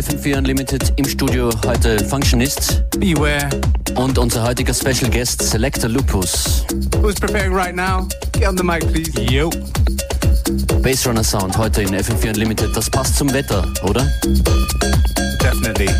FM4 Unlimited im Studio heute Functionist. Beware. Und unser heutiger Special Guest Selector Lupus. Who's preparing right now? Get on the mic, please. Yo. Bassrunner Sound heute in FM4 Unlimited. Das passt zum Wetter, oder? Definitely.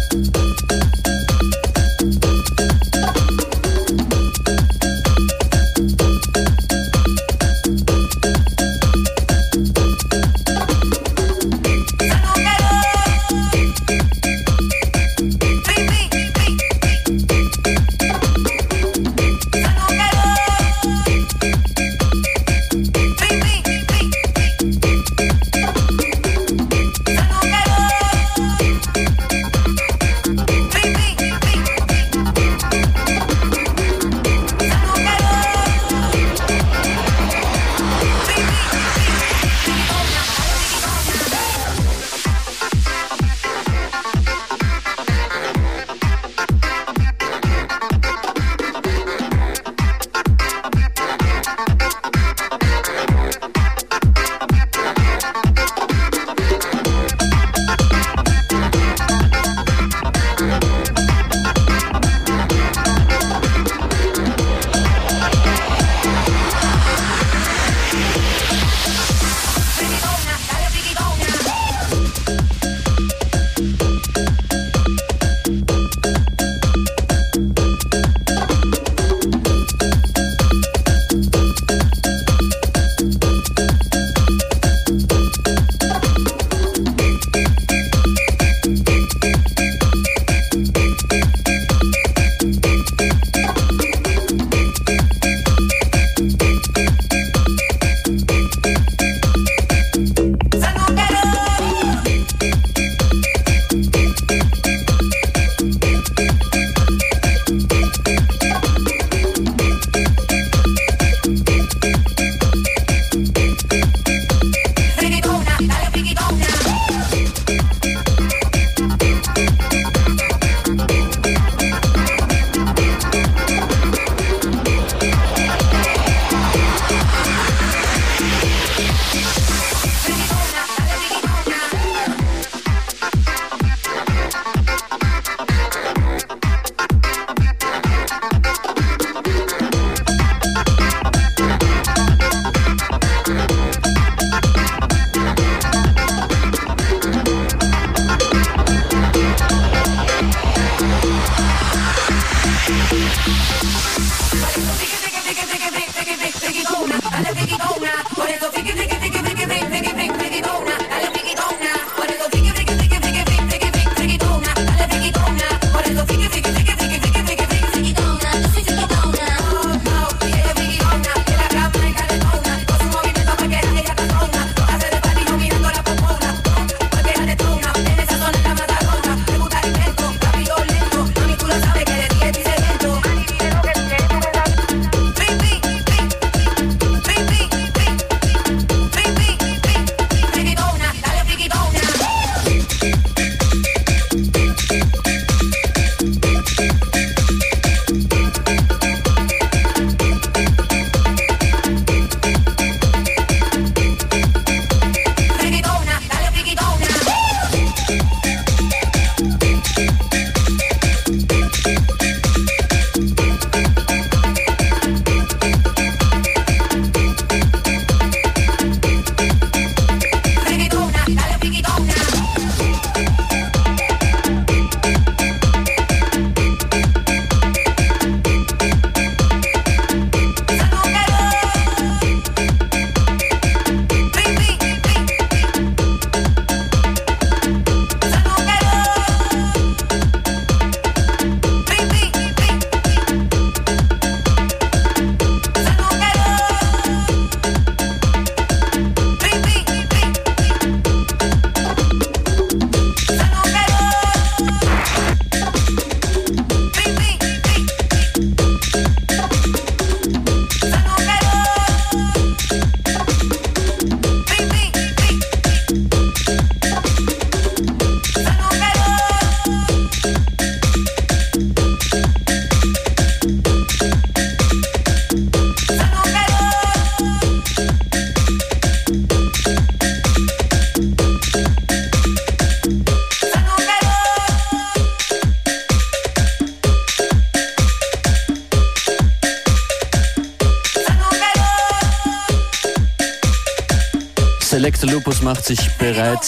Selector Lupus macht sich bereit.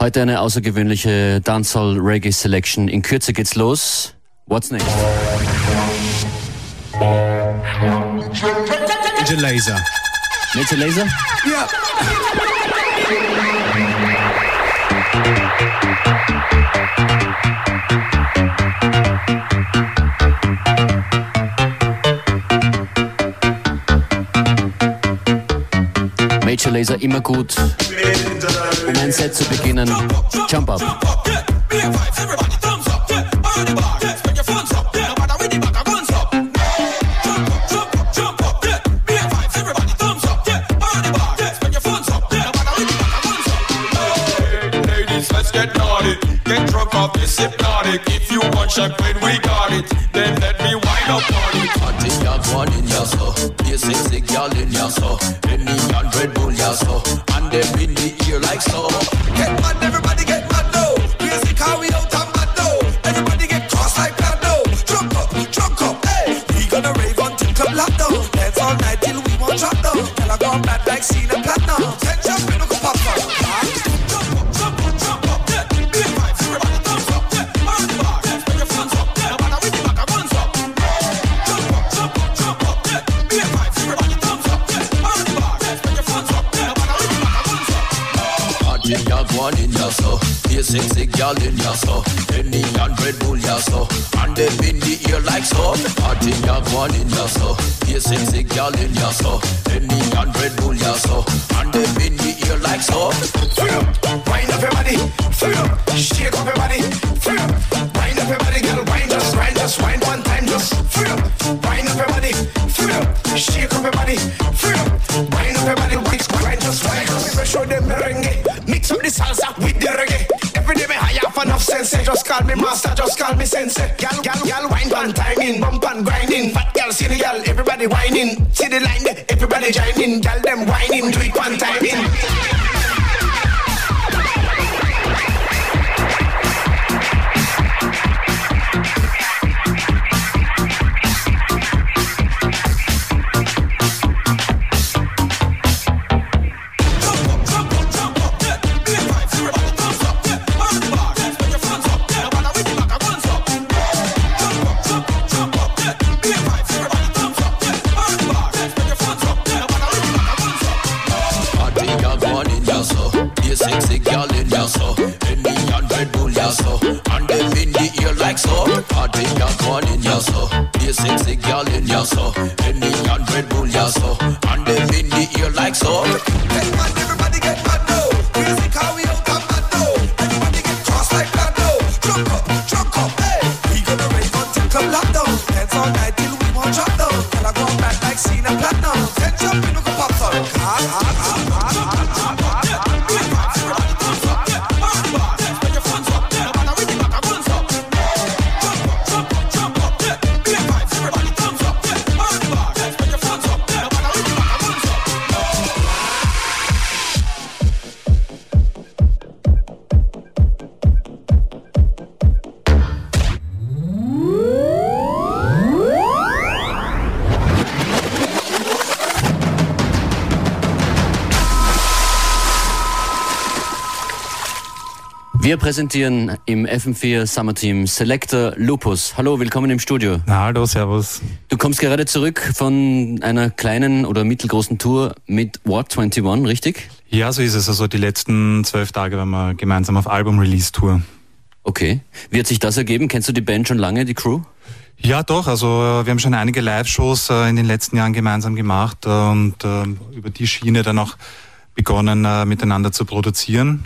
Heute eine außergewöhnliche Dancehall Reggae Selection. In Kürze geht's los. What's next? Major Laser. Major Laser? Yeah. Major Lazer immer gut, um ein Set zu beginnen. Jump up. Get drunk. If you want champagne, we got it. Then let me wind up on it. Got one in ya so Be sexy girl in ya so like so just call me sensei. Gal, gal, gal, wind one time in, bump and grinding. Fat gal, gal, everybody whining. See the line everybody joining. Gal, them whining, do it one time. Wir präsentieren im FM4 Summer Team Selector Lupus. Hallo, willkommen im Studio. Na, hallo, servus. Du kommst gerade zurück von einer kleinen oder mittelgroßen Tour mit What 21, richtig? Ja, so ist es. Also die letzten zwölf Tage waren wir gemeinsam auf Album-Release-Tour. Okay. Wie hat sich das ergeben? Kennst du die Band schon lange, die Crew? Ja, doch. Also wir haben schon einige Live-Shows äh, in den letzten Jahren gemeinsam gemacht äh, und äh, über die Schiene dann auch begonnen, äh, miteinander zu produzieren.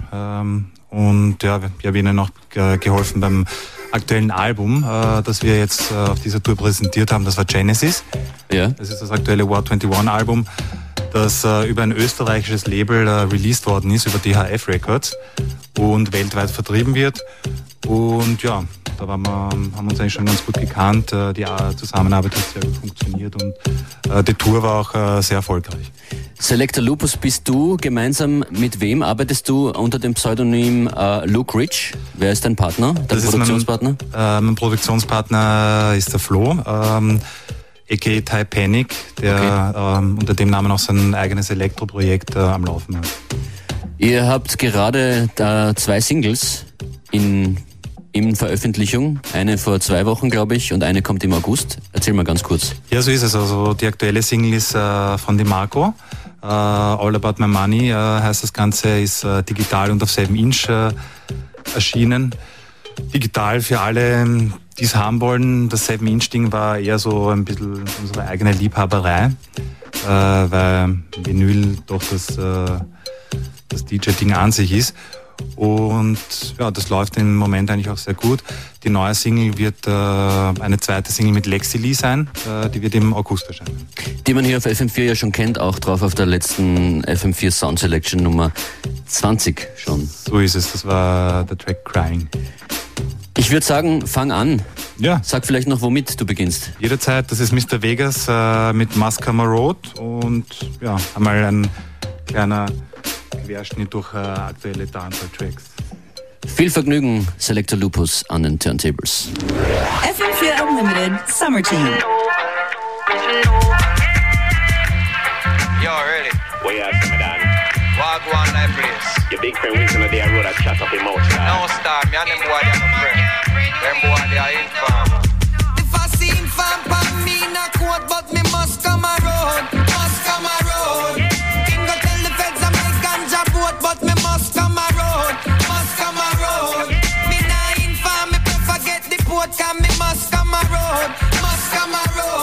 Und ja, wir haben ihnen auch äh, geholfen beim aktuellen Album, äh, das wir jetzt äh, auf dieser Tour präsentiert haben. Das war Genesis. Ja. Das ist das aktuelle War 21 Album, das äh, über ein österreichisches Label äh, released worden ist, über DHF Records und weltweit vertrieben wird. Und ja, da wir, haben wir uns eigentlich schon ganz gut gekannt. Äh, die äh, Zusammenarbeit hat sehr gut funktioniert und äh, die Tour war auch äh, sehr erfolgreich. Selector Lupus bist du. Gemeinsam mit wem arbeitest du unter dem Pseudonym äh, Luke Rich? Wer ist dein Partner, dein Das ist Produktionspartner? Mein, äh, mein Produktionspartner ist der Flo. Ähm, a.k.a. Thai Panic, der okay. ähm, unter dem Namen auch sein eigenes Elektroprojekt äh, am Laufen hat. Ihr habt gerade da zwei Singles in, in Veröffentlichung. Eine vor zwei Wochen, glaube ich, und eine kommt im August. Erzähl mal ganz kurz. Ja, so ist es. Also die aktuelle Single ist äh, von DeMarco. Uh, All About My Money uh, heißt das Ganze, ist uh, digital und auf 7 Inch erschienen. Digital für alle, die es haben wollen. Das 7 Inch war eher so ein bisschen unsere eigene Liebhaberei, weil Vinyl doch das, das DJ-Ding an sich ist. Und ja, das läuft im Moment eigentlich auch sehr gut. Die neue Single wird äh, eine zweite Single mit Lexi Lee sein, äh, die wird im August erscheinen. Die man hier auf FM4 ja schon kennt, auch drauf auf der letzten FM4 Sound Selection Nummer 20 schon. So ist es, das war der Track Crying. Ich würde sagen, fang an. Ja. Sag vielleicht noch, womit du beginnst. Jederzeit, das ist Mr. Vegas äh, mit Mascama Road und ja, einmal ein kleiner Querschnitt durch äh, aktuelle Dancehall-Tracks. Viel Vergnügen, Selector Lupus an den Turntables. FM4 Unlimited Summer Team. Yo, ready? Where you at, Madonna? Walk one night, please. Your big friend Winston of the road that chat up him out, No, star, me and them boy, they are my friend. Them boy, they are infam. If I see him cause me a road.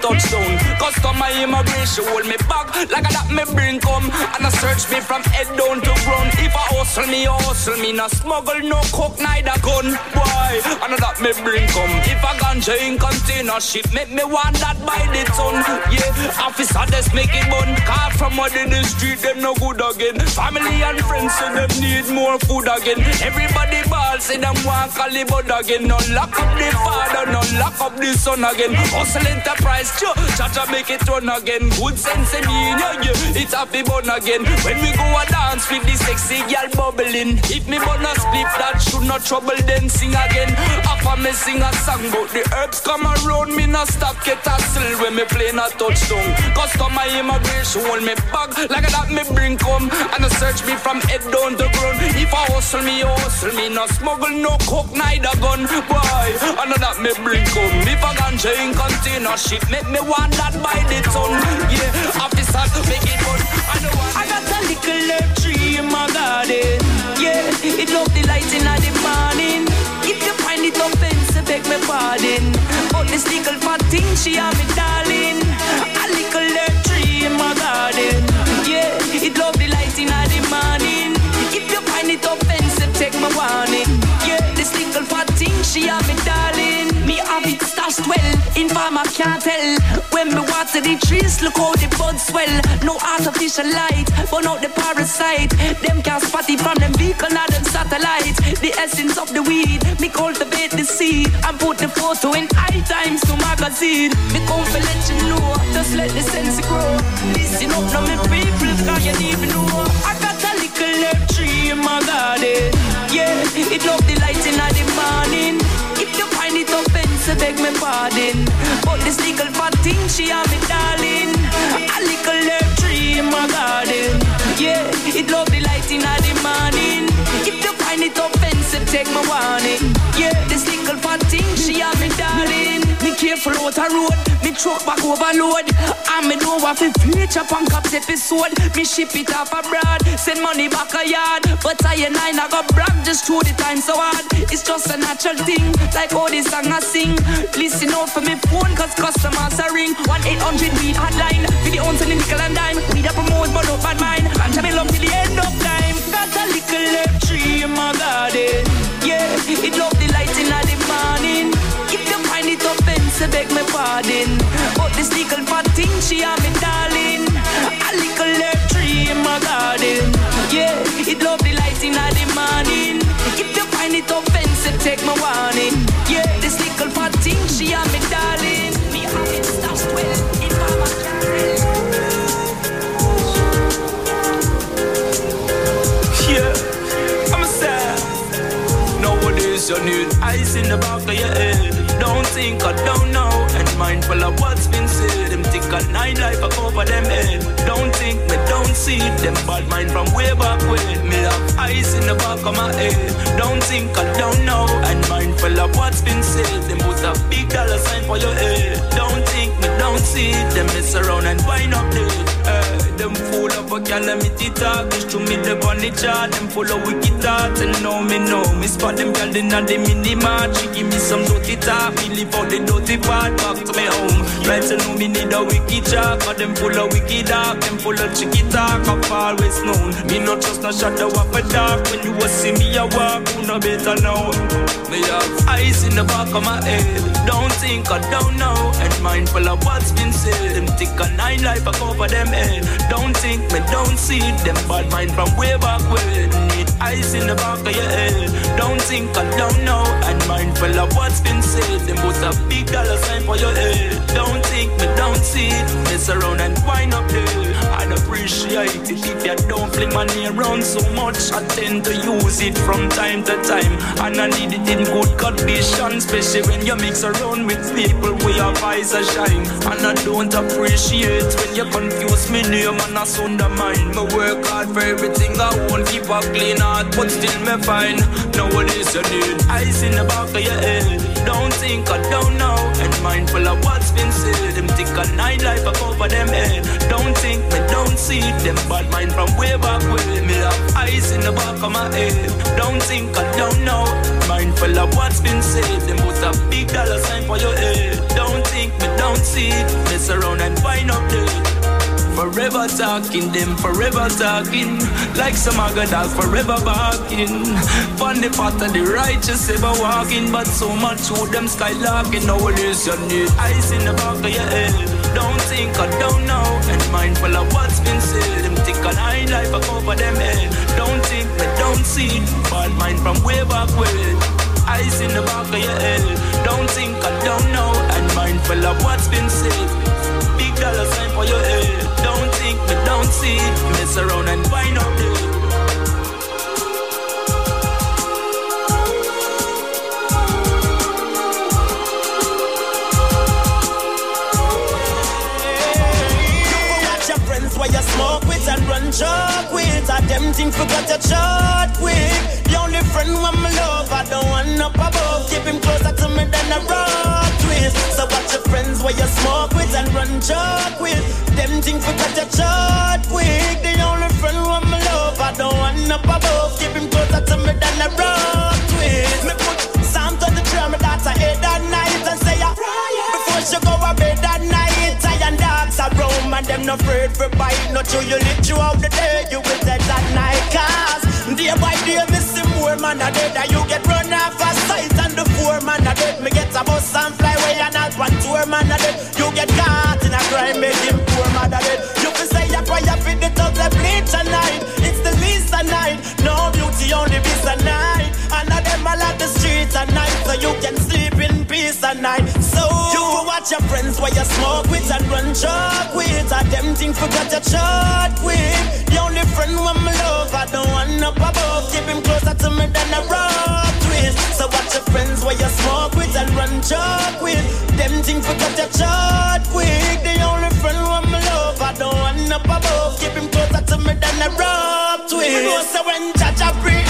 Touchdown Customer immigration hold me back. Like a that me bring come And I search me from head down to If I hustle me, hustle me no smuggle, no coke, neither gun. Why? And that me bring come If I ganja in container ship Make me want that by the ton. Yeah, officer just make it bun. Car from out in the street, them no good again. Family and friends so them need more food again. Everybody ball say them want Calibut again. No lock up the father, no lock up the son again. Hustle enterprise, cho, cha make it run again. Good sense in yeah, yeah, it's happy bun again. When we go a dance with the sexy girl bubbling. If me bun a split, that should not trouble then sing again. After me sing a song but the herbs come around. Me not stop get hustle when me play a touchdown. Customer immigration hold me back Like that me bring come. And I search me from head down to ground. If I hustle me, I hustle me No smuggle, no coke, neither gun. Boy, and that me bring come. If I ganja in container shit Make me want that by the ton. Yeah, officer, make it fun I I got a little herb tree in my garden Yeah, it love the light in the morning. If you find it offensive, beg me pardon. But this little fat thing, she have me darling. A little herb tree in my garden. Yeah, it love the light in the morning. If you find it offensive, take my warning. Yeah, this little fat thing, she have me darling it well, in farmer can't tell. When me water the trees, look how the buds swell. No artificial light, burn out the parasite. Them can't spot it from them vehicle, not them satellite. The essence of the weed, me cultivate the seed. And put the photo in high times to magazine. Me come for let you know, just let the sense grow. Listen up now me people, cause you need even know. I got a little herb tree in my garden. Yeah, it love the light in the morning. If you find it offensive, beg me pardon. But this little fat thing, she have me darling. A little herb tree in my garden. Yeah, it love the light in the morning. If you find it offensive, take my warning. Yeah, this little fat thing, she have me darling Me care out a road. Me truck back overload. And me know what fi feature punk cops episode. Me ship it off abroad. Send money back a yard. But I and I not got brag just through the time so hard. It's just a natural thing. Like all this song I sing. Listen out for me phone cause customers are ring. 1-800 weed hotline. For the ounce and the nickel and dime. We da promote but no bad mind. Ganja me love till the end of time. Got a little left tree in my garden. Yeah, it love the light in offensive, beg me pardon. But this little fat thing, she a me darling. A little left tree in my garden. Yeah, it love the light in the morning. If you find it offensive, take my warning. Yeah, full of a calamity talk. Wish to me the on the. Them full of wicked thoughts and know me know. Me spot them girl in the mini mart. She give me some dirty talk. Me leave out the dirty part back to me home. Right to know me need a wicked talk. But them full of wicked talk. Them full of chicky talk. I've always known. Me not just no shadow of a dark. When you was see me a walk, who no better know. Me have eyes in the back of my head. Don't think I don't know. And mindful of what's been said. Them thick a nine life I cover them head. Don't think me don't see them bad mind from way back when. Need eyes in the back of your head. Don't think I don't know. And mindful of what's been said. Them put a big dollar sign for your head. Don't think me don't see. Mess around and wind up there. I'd appreciate it if you don't fling money around so much. I tend to use it from time to time. And I need it in good condition, especially when you mix around with people where your eyes are shine. And I don't appreciate when you confuse me name and I sound of mine. Me work hard for everything I want, keep a clean heart, but still me fine. Nowadays you need eyes in the back of your head. Don't think I don't know, and mindful of what's been said. Them think a nine life I cover them head. Think me don't see them bad mind from way back when. Me have eyes in the back of my head. Don't think I don't know, mindful of what's been said. Them put a big dollar sign for your head. Don't think me don't see, mess around and find up there. Forever talking, them forever talking. Like some other dog forever barking. From the path of the righteous ever walking. But so much of them skylarking. Nowadays you need eyes in the back of your head. Don't think I don't know. And mindful of what's been said. Them think an eye life I cover them head. Don't think they don't see. Bad mind from way back when. Eyes in the back of your head. Don't think I don't know. And mindful of what's been said. Big dollar sign for your head. Don't think me don't see. Mess around and find out there. And run joke with. I them things forgot your short with. The only friend when my love, I don't want up above. Keep him closer to me than a rock twist. So watch your friends where you smoke with and run joke with. Them things forgot your short quick. The only friend when my love, I don't want up above. Keep him closer to me than a rock twist. Me put Psalm 23 on my daughter head at night and say a prayer before she go to bed roam and them no afraid for bite. Not till you live throughout the day, you will dead at night. Cause day by day, see more man a dead and you get run off a sight and the four man a dead. Me get a bus and fly away and not one tour man a dead. You get caught in a crime, make him poor man a dead. You can say a prayer for the thugs that bleach a night. It's the least a night. No beauty, only peace night. And of them all at the streets at night, so you can sleep in peace at night. Watch your friends while you smoke with and run chalk with. And them things forgot your chart with. The only friend when my love, I don't want up above. Keep him closer to me than a rock twist. So watch your friends while you smoke with and run chalk with. Them things forgot your chart quick. The only friend when my love, I don't want up above. Keep him closer to me than a rock twist. You know, so when Jaja free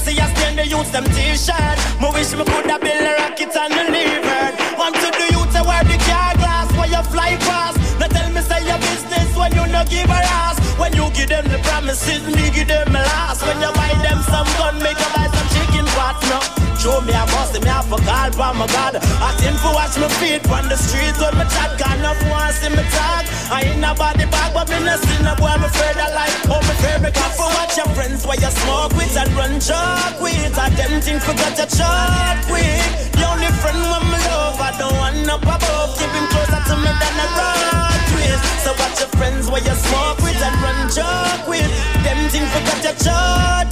see I stand the youths them t-shirt. Me wish me coulda build a rocket and deliver. One to the youths that wear the car glass where you fly past. Now tell me say your business when you no give a ass. When you give them the promises, me give them the last. When you buy them some gun, make you buy some chicken pot. No. Show me a boss, me have a call for my God. I think for watch my feet on the streets when me chat. Can't no one see me talk. I ain't nobody back, but me no see no boy. I'm afraid I like. Oh, afraid me can't for watch your friends where you smoke with and run chalk with. I them think forgot your chalk with. The only friend when me love, I don't want up above. Keep him closer to me than a rod with. So watch your friends where you smoke with and run chalk with. Them think forgot your chalk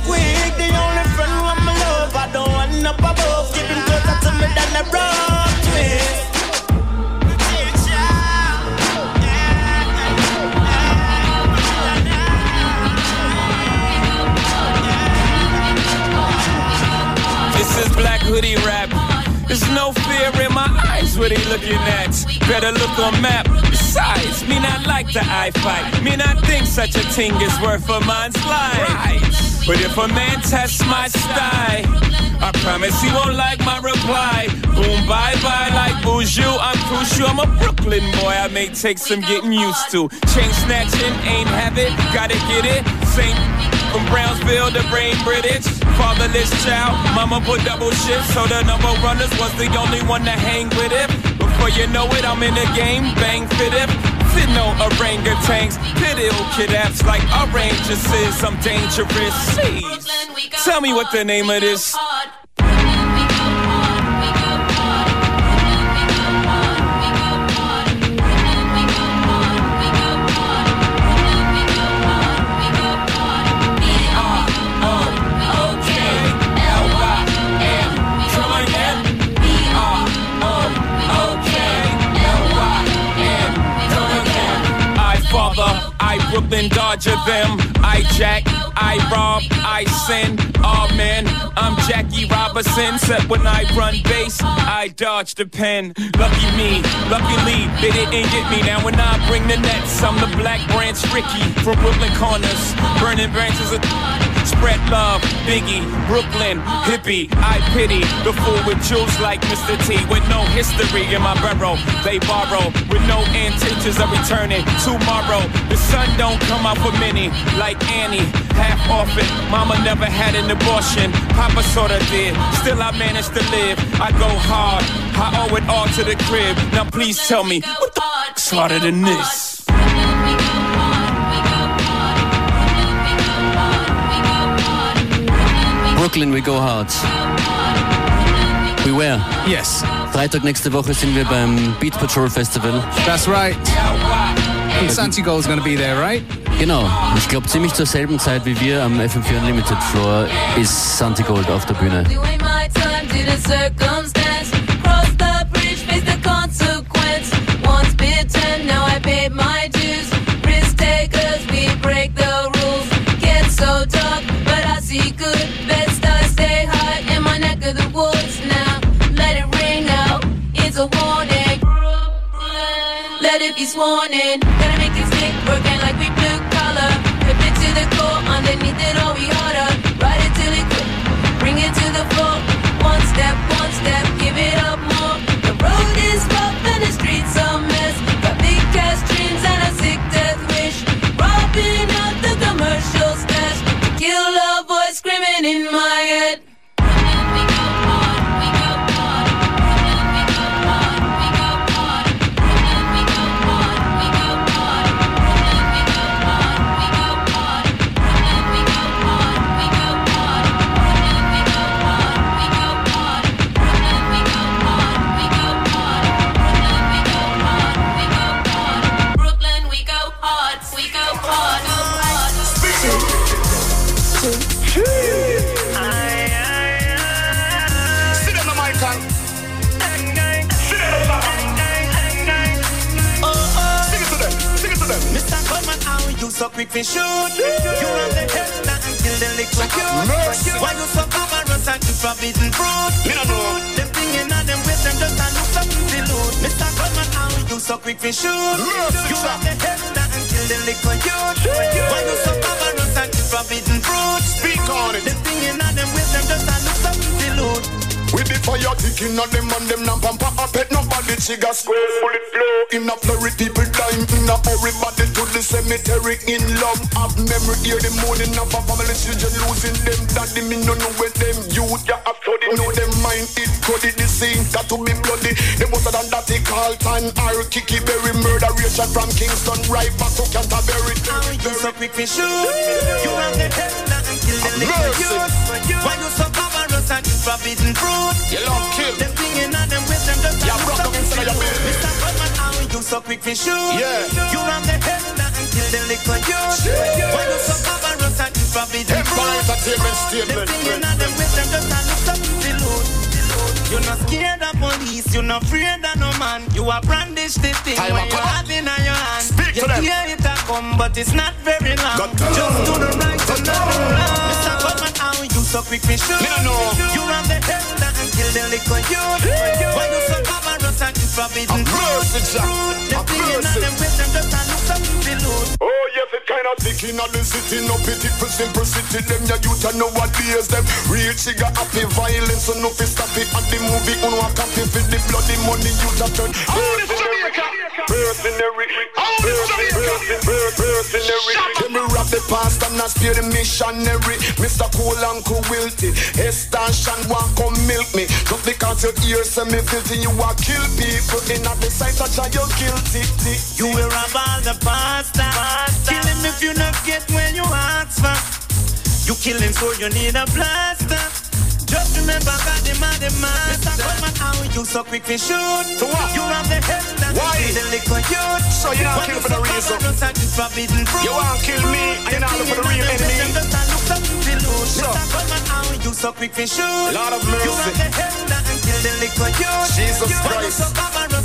than a rod with. This is Black Hoodie Rap. There's no fear in my eyes what he looking at. Better look on map. Besides, me not like the eye fight. Me not think such a thing is worth a man's life. But if a man tests my style, I promise he won't like my reply. Boom, bye bye, like Buju. I'm crucial. I'm a Brooklyn boy. I may take some getting used to. Chain snatching, ain't have it, gotta get it. Saint from Brownsville to Brain British. Fatherless child, mama put double shifts, so the number runners was the only one to hang with it. Before you know it, I'm in the game, bang fit it. Fit no orangutans, kid apps like oranges I'm dangerous. Tell me what the name of this. Brooklyn Dodger them. I jack, I rob, I sin. Oh man, I'm Jackie Robinson. Set when I run base, I dodge the pen. Lucky me, luckily they didn't get me. Now when I bring the nets, I'm the Black Branch Rickey from Brooklyn Corners. Burning branches of spread love. Biggie, Brooklyn, hippie. I pity the fool with jewels like Mr. T. With no history in my barrel, they borrow with no intentions of returning tomorrow. The sun don't come out for many, like Annie. Half orphan, mama never had an abortion. Papa sorta did, still I managed to live. I go hard, I owe it all to the crib. Now please tell me, what the fuck's harder than this? Brooklyn, we go hard. We Beware. Yes. Freitag nächste Woche sind wir beim Beat Patrol Festival. That's right. And Santiago is going to be there, right? Genau. Ich glaube, ziemlich zur selben Zeit wie wir am FM4 Unlimited Floor ist Santigold auf der Bühne. Doing time due to circumstance. Cross the bridge, face the consequence. Once bitten, now I paid my dues. Risk takers, we break the rules. Get so dark, but I see good. Best Stay high in my neck of the woods now. Let it ring out, it's a warning. Let it be sworn in. Gotta make it stick, working like we blue collar. Flip it to the core, underneath it all we harder. Ride it till it quit, bring it to the floor. One step, one step, give it up more. The road is rough and the streets a mess. Got big cash dreams and a sick death wish. Robbing up the commercial stash. Kill a voice screaming in my head. Mr. Coleman, how you so quick to shoot? You run the hell and kill the liquid cute. Why you so amorous and eat forbidden fruit? Me no know. Them thinking of them with them just a look to loot. Mr. Coleman, how you so quick to shoot? You run the hell and kill the liquid cute. Why you so amorous and eat forbidden fruit? Speak on it. Them thinking of them with them just a look something the fire ticking on them and them not pamper. A pet nobody trigger square bullet blow. In a flurry people dying in a hurry body to the cemetery. In love have memory. Hear the morning of a family children losing them. Daddy me no know where them. Youth ya have study know them mind it cruddy the scene got to be bloody. Them was than that they call time or kicky berry. Murder ration from Kingston right back to Canterbury. You so quick for shoot You have the head and kill the little youth Why you so and eat forbidden fruit You love kill Them thinking on them with them just Yeah, rock up inside your bed. Mr. Goldman, how you so quick for shoot Yeah. You have the head and kill the little youth Why you so coverous and eat forbidden Empire fruit Entertainment Them Statement thinking on them with them just a look up loot you're not scared of police, you're not afraid of no man. You are brandish the thing Time when a you have in your hand. Speak you to them. it a come, but it's not very long. Just do the right and not the wrong. Mr. Mr. Goldman, how you so quick me shoot? Me no know. You have the head and kill the liquor youth. Why you so coverous and eat forbidden A mercy, Jack. fruit? Them A thinking on mercy. them with them just a look up the loot. Oh yes, it kind of thick in the city, no pity for simple city. Them ya youth and nowadays them real trigger happy violence, so no fi stop it. At the movie, on a copy for the bloody money you just turn. Oh, Mercenary, mercenary, mercenary. Let me rap the past and not spare the missionary. Mr. Cool and Cool Wilty, Shan want come milk me. Just because your ears say me filthy, you are kill people. In at the sight of you're guilty. You will rob all the pasta. Kill him if you not get when you ask for. You kill him so you need a blaster. Just remember God the man, the man. Mr. Goldman, how you so quick to shoot? To what? You have the head that Why? The liquor youth. So you not kill you for the so reason. and you. You want kill me, and you not look for the real enemy. just a look up the loot. So. Mr. Goldman, how you so quick to shoot? Lord of You mercy. have the head that kill the liquor youth. Jesus you Christ.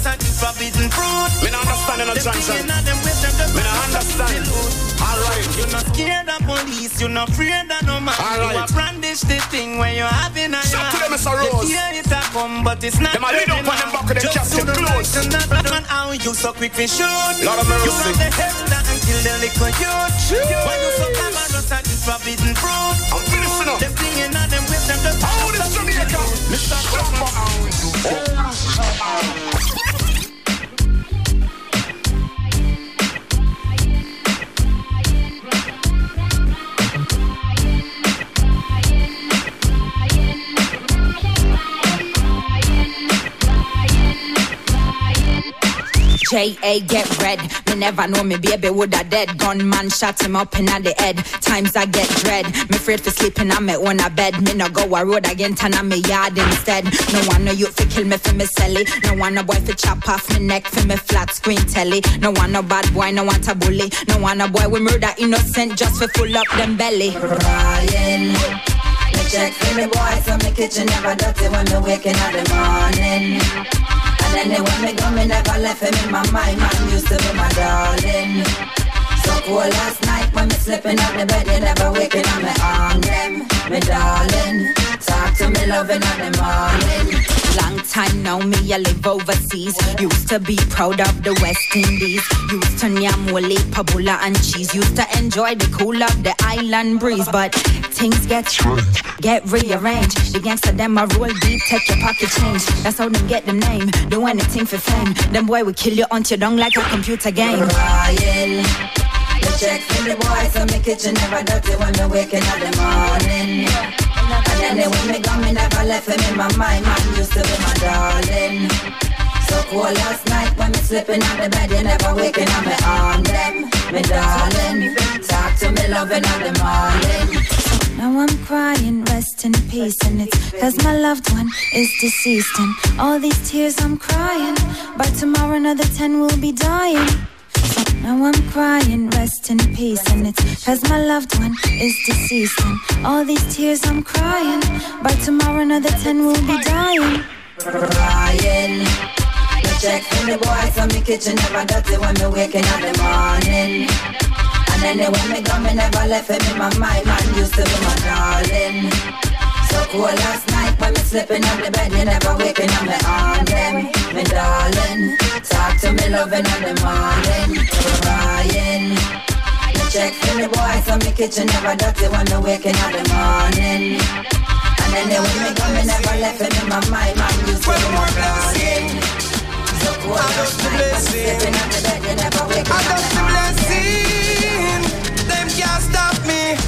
and you forbidden fruit. Me not understand in a Them junction. thinking of them with them just Me not the understand. loot. Alright. You're not scared of police, you're not afraid of no man. All You right. are brandish the thing when you're having a Shout to them, Mr. Rose. You hear it a come, but it's not Them a lead up on them back of them Just casket do the close. right and not how you so quick shoot. Lord of You mercy. have the head that and kill the liquor youth. When you so cameras and eat forbidden fruit. I'm finishing up. Them thinking of them with them just How this Jamaica? Mr. Goldman. J.A. get red. Me never know me baby woulda dead. Gunman shot him up in the head. Times I get dread. Me afraid for sleeping on me own a bed. Me no go a road again, turn on me yard instead. No one no you fi kill me for me selly. No one no boy fi chop off me neck for me flat screen telly. No one no bad boy, no want a bully. No one no boy we murder innocent just for full up them belly. Crying. Me check for me boy so me kitchen never dirty when me waking in the morning. And anyway, me go, me never left him in my mind. Man used to be my darling. So cool last night when me slipping out the bed, you never waking on me arm them, me darling. Talk to me loving on the morning. Long time now, me I live overseas. Used to be proud of the West Indies. Used to nyam wole, pabula and cheese. Used to enjoy the cool of the island breeze, but things get strange, get rearranged. The gangster them a roll deep, take your pocket change. That's how them get the name. Do anything for fame. Them boy will kill you on your dung like a computer game. Royal. The check for the boy, so me kitchen never dirty when me waking in the morning. And then when me gone, me never left him in my mind. Man used to be my darling. So cool last night when me slipping on the bed, you never waking up me on them, me darling. Talk to me loving on the morning. Now I'm crying, rest in peace, and it's cause my loved one is deceased. And all these tears I'm crying, by tomorrow another ten will be dying. Now I'm crying, rest in peace, and it's cause my loved one is deceased. And all these tears I'm crying, by tomorrow another ten will be dying. Crying. The check for the boy, so me kitchen never dirty when me waking in the morning. And anyway, me gone, me never left him in my mind. Man used to be my darling. So cool last night when me slipping on the bed, you never waking on me on them, me darling. Talk to me loving on the morning, crying. Me check for the boy, so me kitchen never dirty when me waking in the morning. And And anyway, me come, me never left him in my mind. Man, you see me blessing. So cool, I got the blessing. Stepping on the bed, you never wake up. I got the blessing. Them can't stop me.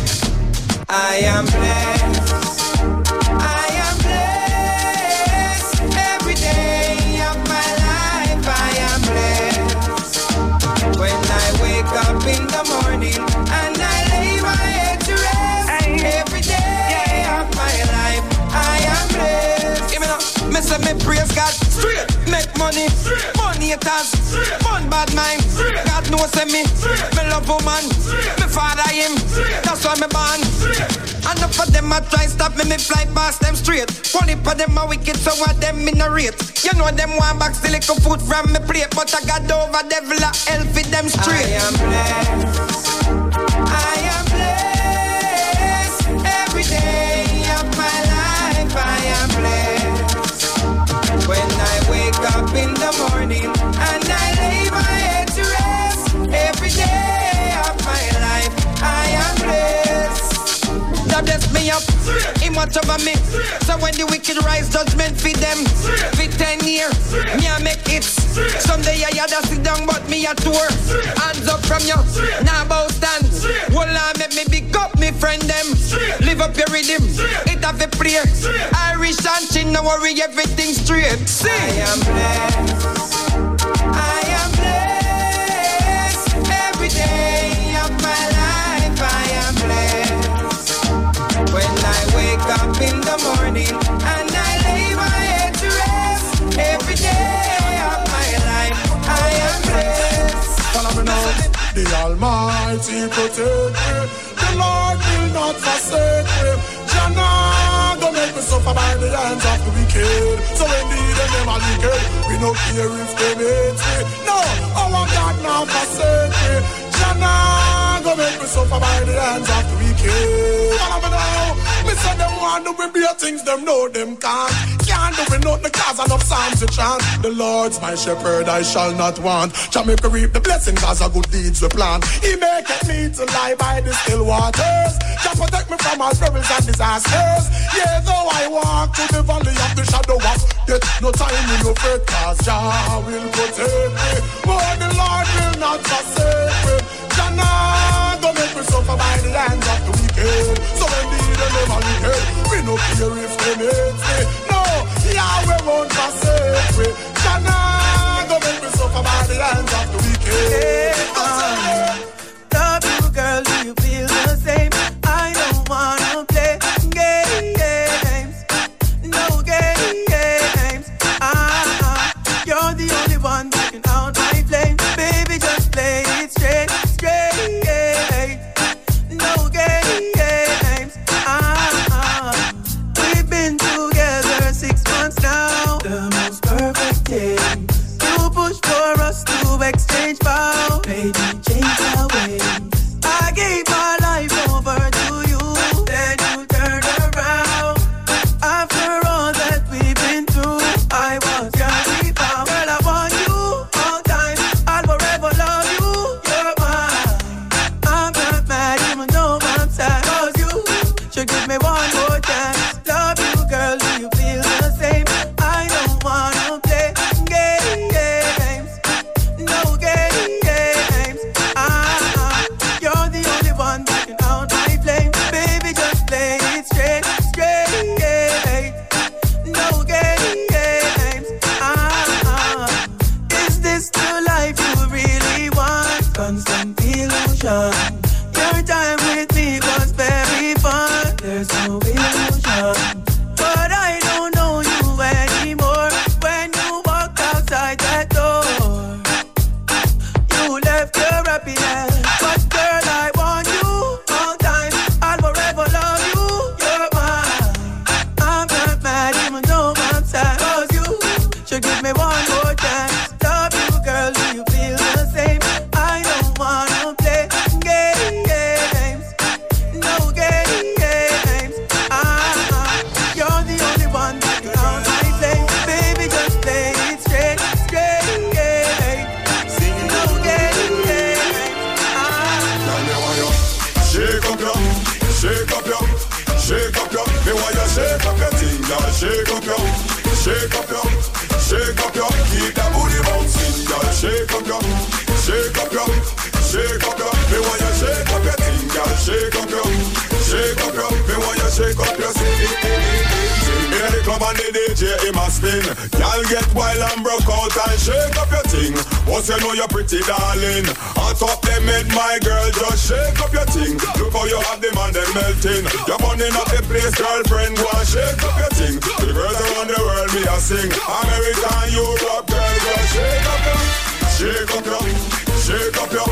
I am blessed. In the morning and I lay my head to rest. Every day of my life, I am blessed. Give me now. Me say me praise God. Straight. Make money. Money haters. Fun bad mind. God knows me. Me love woman. Me father him. That's why me born. Enough of them a try stop me, me fly past them straight. One of them a wicked, so what them in a rate. You know them want back still little food from me plate, but I got over devil a hell for them straight. I am blessed. I am blessed. Every day of my life, in the morning and I lay my head to rest. Every day of my life, I am blessed. That bless me up, Him watch over me. So when the wicked rise, judgment feed them. For ten years, me I make it. Someday I had to sit down, but me a tour. Hands up from you, now bow stand. Well, I make me big up me friend them. Live up your rhythm, it have a prayer. Irish and chin, no worry, everything straight. See, I am blessed. I am blessed. Every day of my life, I am blessed. When I wake up in the morning and I lay my head to rest. Every day of my life, I am blessed. Follow me now. The Almighty protect me. Lord will not forsake me. Jana, don't make me suffer by the hands of the wicked. So indeed, and them are wicked. We no care if they hate me. No, our God not forsake me. Make me suffer by the hands of the wicked. Me. Me say them want to be beer things, them know them can't. Can't do it nothing cause enough psalms to chant. The Lord's my shepherd, I shall not want. Jamaica reap the blessings as a good deeds we plan. He maketh me to lie by the still waters. Jah protect me from all perils and disasters. Yeah, though I walk through the valley of the shadow of death, no time in no fret, cause Jah will protect me. But the Lord will not forsake me. Jah me suffer by the hands of the wicked. So indeed, they never wicked. We no care if they hate me. No, Yahweh won't forsake me. Not gonna make me suffer by the hands of the wicked. Shake up your, shake up your, me want you shake up girl. Shake up your, shake up your, shake up your. Keep that booty bouncing, girl. Shake up your, DJ him a spin Y'all get wild and broke out and shake up your thing Once you know you're pretty darling Hot up them head my girl just shake up your thing Look how you have them and them melting You're burning up the place girlfriend Go and shake up your thing the girls around the world me a sing America and Europe girls just shake up your Shake up your Shake up your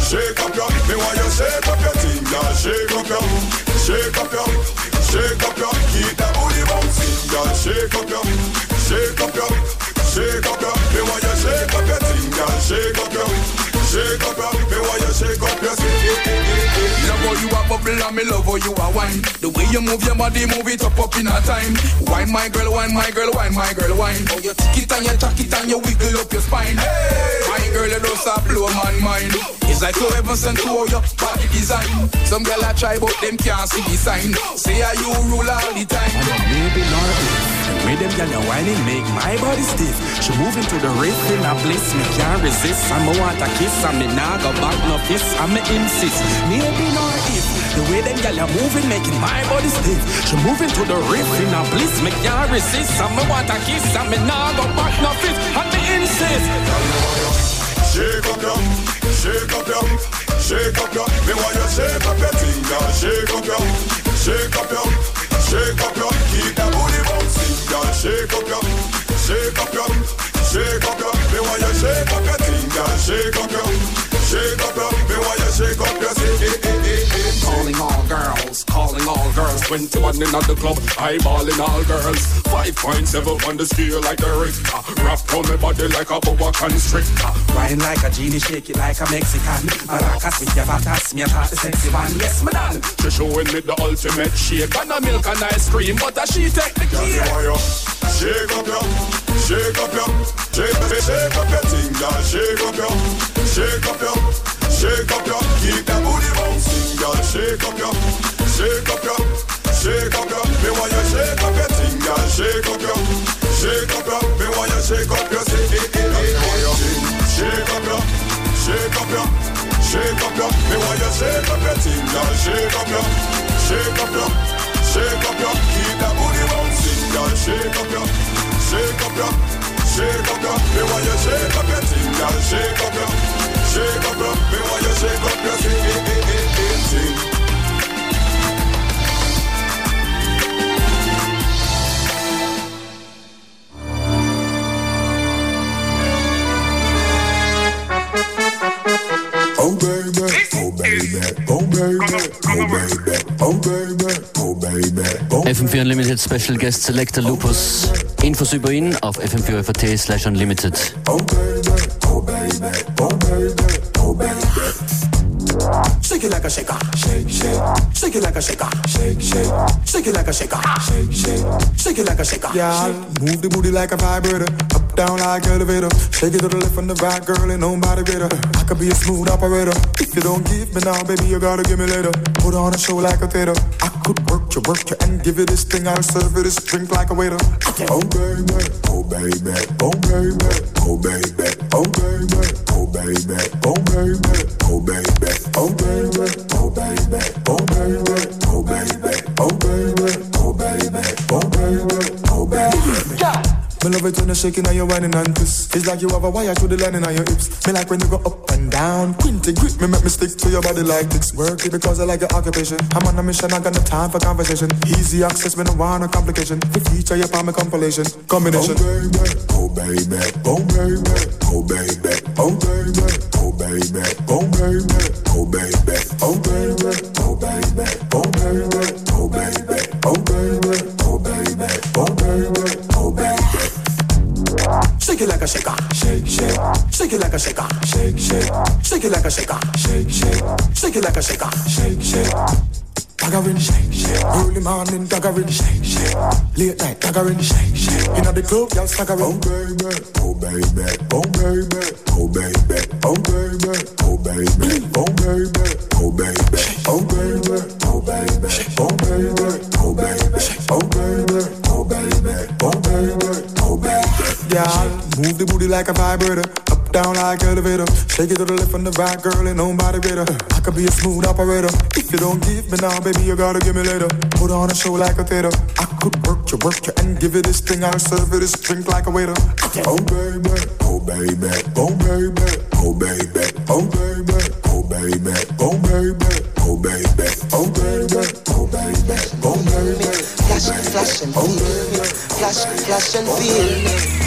Shake up your Me want you shake up your thing girl Shake up your Shake up your Shake up your Keep that booty bouncing girl Shake up your Shake up your Shake up your. Me want you shake up your thing. Girl Shake up your Shake up your Me want you shake up your Love how you a bubble and me love how you a wine. The way you move your body, move it up up in a time. Wine my girl, wine my girl, wine my girl, wine. Oh you tick it and you tack it and you wiggle up your spine. Hey. My girl, you don't stop blow man mind. It's like you heaven sent to how your body design. Some girl I try but them can't see the sign. Say how you rule all the time. Maybe not a bit. The them gyal are whining make my body stiff. She move into the riff in a bliss, me can't resist. I'm a want a kiss, and me nah go back no fist. I'm a insist. Maybe not if the way them gyal are moving making my body stiff. She move into the riff in a bliss, me can't resist. I'm a want a kiss, and me nah go back no fist. And me insist. Shake up your, shake up your, shake up your. Me want you shake up your thing. Shake up your, shake up your, Shake up your, shake up your, shake up your. Me want you shake up your thing, girl. Shake up your, girls. 21 in at the club, eyeballing all girls. 5.7 on the scale like the Richter. Wrap on my body like a boa constrictor. Wine like a genie, shake it like a Mexican. Maracas with your batas, me a the sexy one. Yes, madam. She showing me the ultimate shake and a milk and ice cream, but a she take the key. Shake up your, shake up your, shake, shake up your thing, girl. Shake up your, shake up your, shake up your. Keep that booty bouncing, girl. Shake up your, shake up your, shake up your. Me want you shake up your thing, girl. Shake up your, shake up your. Me want you shake up your thing. Shake up your, shake up your, shake up your. Me want you shake up your thing, girl. Shake up your, shake up your, shake up your. Keep that booty bouncing, girl. Shake up your, shake up your, shake up your. Me want you shake up your thing, girl. Shake up your, shake up your. Me want you shake up your thing. Oh FM4 Unlimited Special Guest Selector Lupus. Infos über ihn auf fm4 slash unlimited. oh baby, oh baby, oh baby. Shake it like a shaker, shake, shake. Shake it like a shaker, shake, shake. Shake it like a shaker, shake, shake. Shake it like a shaker. Yeah, move the booty like a vibrator. Down like elevator. Shake it to the left and the right, girl, ain't nobody better. I could be a smooth operator. If you don't give me now, baby, you gotta give me later. Put on a show like a theater. I could work you, work you, and give you this thing. I'll serve you this drink like a waiter. Oh baby, oh baby, oh baby, oh baby, oh baby, oh baby, oh baby, oh baby, oh baby, oh baby, oh baby, oh baby, oh baby, oh baby, oh baby, oh baby. Me love it when you're shaking and you're whining and twist. It's like you have a wire through the lining on your hips. Me like when you go up and down. Quinty grip me, make me stick to your body like this. Work it because I like your occupation. I'm on a mission, I got no time for conversation. Easy access, me no want a complication. The feature you on me compilation. Combination. Oh baby, oh baby, oh baby, oh baby, oh baby, oh baby, oh baby, oh baby, oh baby, oh baby, oh baby, oh baby, oh baby, oh baby, oh baby. Shake it like a shaker, shake, shake. Shake it like a shaker, shake, shake. Shake it like a shaker, shake, shake. Shake it like a shaker, shake, shake. Daggerin, shake, shake. Early morning, daggerin, shake, shake. Late night, daggerin, shake, shake. Inna the club, y'all staggering. Oh baby, oh baby, oh baby, oh baby, oh baby, oh baby, oh baby, oh baby, oh baby, oh baby, oh baby, oh baby, oh baby, oh baby, oh baby, oh baby. Yeah, move the booty like a vibrator. Up, down like elevator. Shake it to the left and the right, girl, and nobody better. I could be a smooth operator. If you don't give me now, baby, you gotta give me later. Put on a show like a theater. I could work you, work you, and give you this thing. I'll serve you this drink like a waiter. Oh baby, oh baby, oh baby, oh baby, oh baby, oh baby, oh baby, oh baby, oh baby, oh oh. Flash, flash and feel. Flash, flash and feel.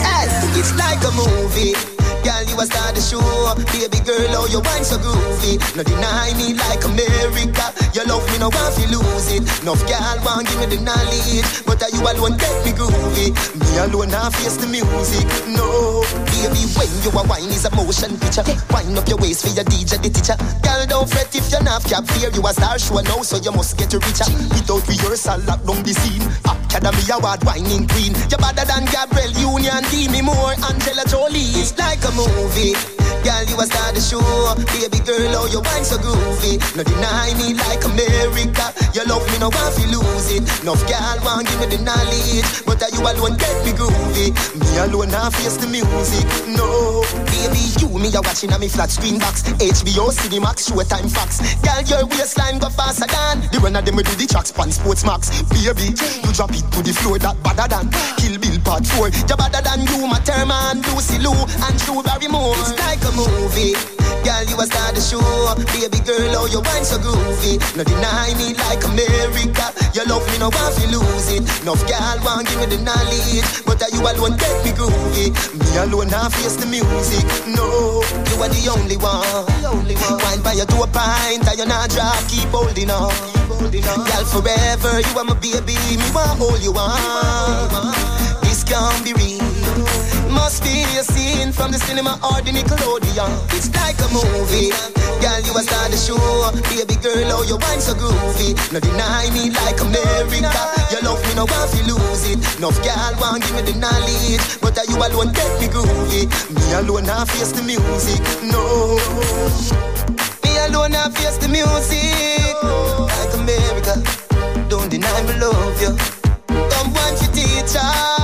Hey, it's like a movie. Girl, you a star the show. Baby girl, oh, you wine so groovy. No deny me like America. You love me, no want to lose it. Enough girl want give me the knowledge. But are you alone get me groovy. Me alone not face the music. No, baby, when you a wine is a motion picture. Wind up your waist for your DJ, the teacher. Girl, don't fret if you're not cap fear. You a star show now, so you must get richer. Without rehearsal, lock down the scene. Academy Award whining queen. You're better than Gabrielle Union, give me more Angela Jolie. It's like a movie. Girl, you a star the show. Baby girl, oh, you wine so groovy. No deny me like America. You love me, no want to lose it. Enough girl want give me the knowledge. But are you alone get me groovy. Me alone not face the music. No, baby, you me a watching on me flat screen box. HBO Cinemax, Showtime Fox. Girl, your waistline go faster than the one of them we do the tracks pan Sports Max. Baby, you drop it to the floor that better than Kill Bill Part 4. You better than Uma Thurman, Lucy Liu, and Drew Barrymore. It's like a movie. Girl, you a star the show. Baby girl, oh, you wine so groovy. No deny me like America. You love me, no want to lose it. Enough girl want give me the knowledge. But are you alone get me groovy. Me alone not face the music. No, you are the only one. The only one. Wine by your a pint, and you not drop. Keep holding on. Keep holding on. Girl, forever, you are my baby. Me want hold you on. This can't be real. Must be a scene from the cinema or the Nickelodeon. It's like a movie. Girl, you a star the show. Baby girl, oh, you wine so groovy. No deny me like America. You love me, no want to lose it. Enough girl want give me the knowledge. But are you alone get me groovy? Me alone not face the music. No. Me alone not face the music. Like America. Don't deny me love you. Come want your teacher.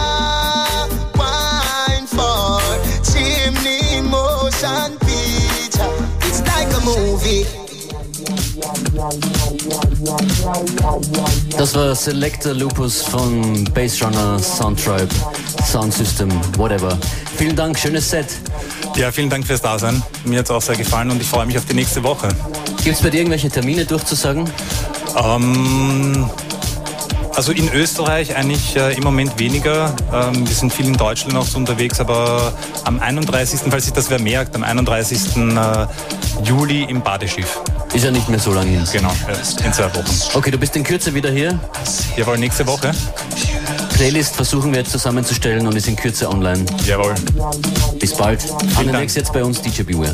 Das war Selector Lupus von Bass Runner, Soundtribe, Sound System, whatever. Vielen Dank, schönes Set. Ja, vielen Dank fürs Dasein. Mir hat es auch sehr gefallen und ich freue mich auf die nächste Woche. Gibt es bei dir irgendwelche Termine durchzusagen? Ähm, also in Österreich eigentlich äh, im Moment weniger. Ähm, wir sind viel in Deutschland auch so unterwegs, aber am 31., falls sich das wer merkt, am 31. Äh, Juli im Badeschiff. Ist ja nicht mehr so lange hin. Genau, in zwei Wochen. Okay, du bist in Kürze wieder hier. Jawohl, nächste Woche. Playlist versuchen wir jetzt zusammenzustellen und ist in Kürze online. Jawohl. Bis bald. Vielen Dank. jetzt bei uns DJ Beware.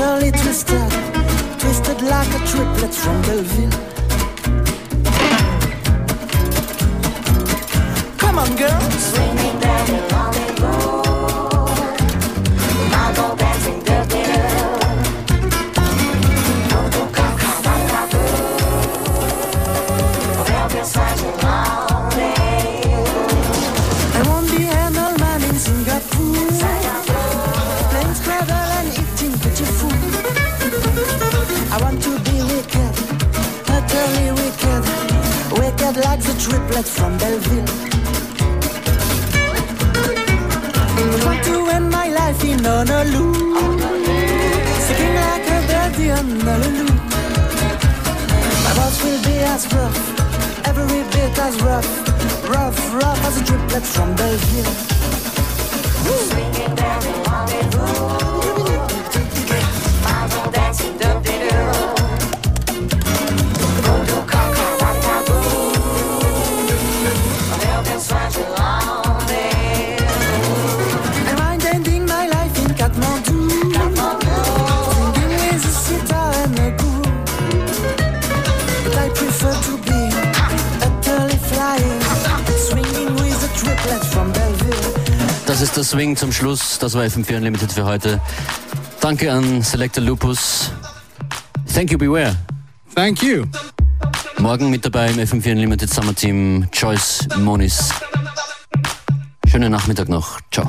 utterly twisted, twisted like a triplet from Belleville. Come on, girls. Swing me down the like the triplet from Belleville. Want to end my life in Honolulu, singing like a birdie on Honolulu. My boss will be as rough, every bit as rough, rough, rough as a triplet from Belleville. Swinging down Der Swing zum Schluss. Das war FM4 Unlimited für heute. Danke an Selector Lupus. Thank you, Beware. Thank you. Morgen mit dabei im FM4 Unlimited Summer Team Joyce Monis. Schönen Nachmittag noch. Ciao.